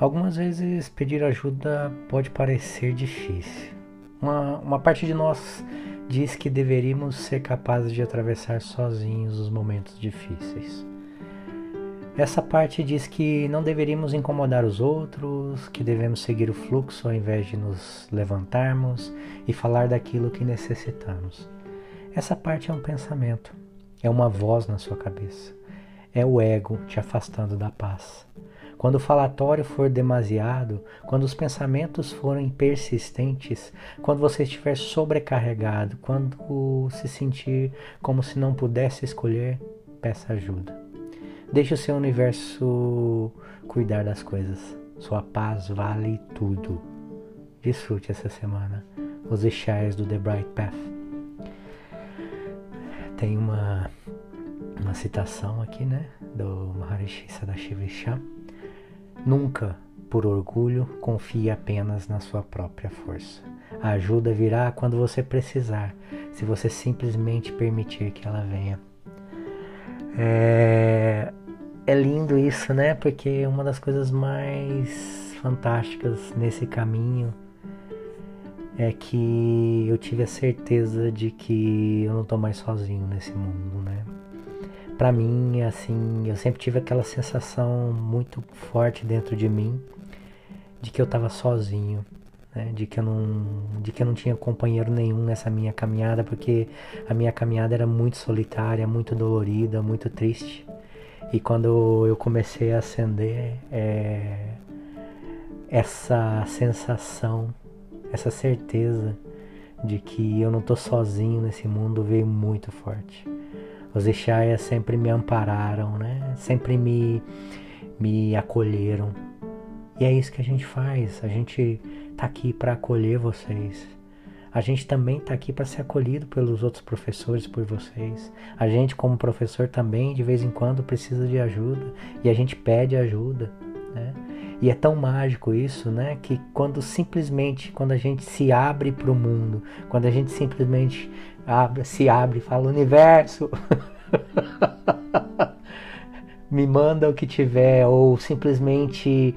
Algumas vezes pedir ajuda pode parecer difícil. Uma, uma parte de nós diz que deveríamos ser capazes de atravessar sozinhos os momentos difíceis. Essa parte diz que não deveríamos incomodar os outros, que devemos seguir o fluxo ao invés de nos levantarmos e falar daquilo que necessitamos. Essa parte é um pensamento, é uma voz na sua cabeça, é o ego te afastando da paz. Quando o falatório for demasiado, quando os pensamentos forem persistentes, quando você estiver sobrecarregado, quando se sentir como se não pudesse escolher, peça ajuda. Deixe o seu universo cuidar das coisas. Sua paz vale tudo. Desfrute essa semana os chás do The Bright Path. Tem uma, uma citação aqui, né, do Maharishi Sadashiva Nunca, por orgulho, confie apenas na sua própria força. A ajuda virá quando você precisar, se você simplesmente permitir que ela venha. É, é lindo isso, né? Porque uma das coisas mais fantásticas nesse caminho é que eu tive a certeza de que eu não tô mais sozinho nesse mundo, né? Para mim, assim, eu sempre tive aquela sensação muito forte dentro de mim de que eu estava sozinho, né? de que eu não, de que eu não tinha companheiro nenhum nessa minha caminhada, porque a minha caminhada era muito solitária, muito dolorida, muito triste. E quando eu comecei a acender é, essa sensação, essa certeza de que eu não estou sozinho nesse mundo veio muito forte. Os Ishaias sempre me ampararam, né? Sempre me, me acolheram. E é isso que a gente faz. A gente tá aqui para acolher vocês. A gente também está aqui para ser acolhido pelos outros professores, por vocês. A gente, como professor, também de vez em quando precisa de ajuda e a gente pede ajuda, né? E é tão mágico isso, né? Que quando simplesmente, quando a gente se abre para o mundo, quando a gente simplesmente abre, se abre e fala: Universo, me manda o que tiver, ou simplesmente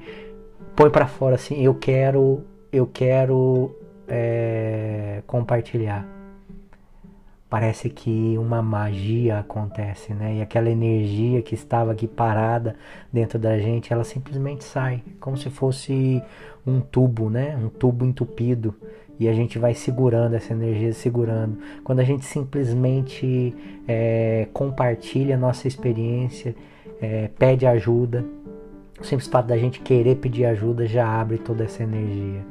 põe para fora assim: Eu quero, eu quero é, compartilhar. Parece que uma magia acontece, né? E aquela energia que estava aqui parada dentro da gente, ela simplesmente sai, como se fosse um tubo, né? Um tubo entupido e a gente vai segurando essa energia, segurando. Quando a gente simplesmente é, compartilha a nossa experiência, é, pede ajuda, o simples fato da gente querer pedir ajuda já abre toda essa energia.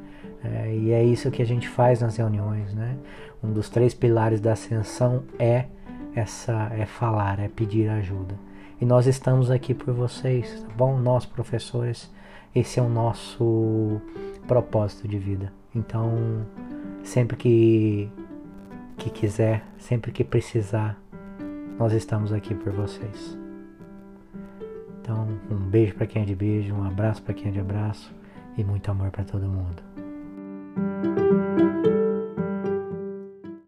É, e é isso que a gente faz nas reuniões, né? Um dos três pilares da ascensão é essa, é falar, é pedir ajuda. E nós estamos aqui por vocês, tá bom? Nós professores, esse é o nosso propósito de vida. Então, sempre que, que quiser, sempre que precisar, nós estamos aqui por vocês. Então, um beijo para quem é de beijo, um abraço para quem é de abraço e muito amor para todo mundo.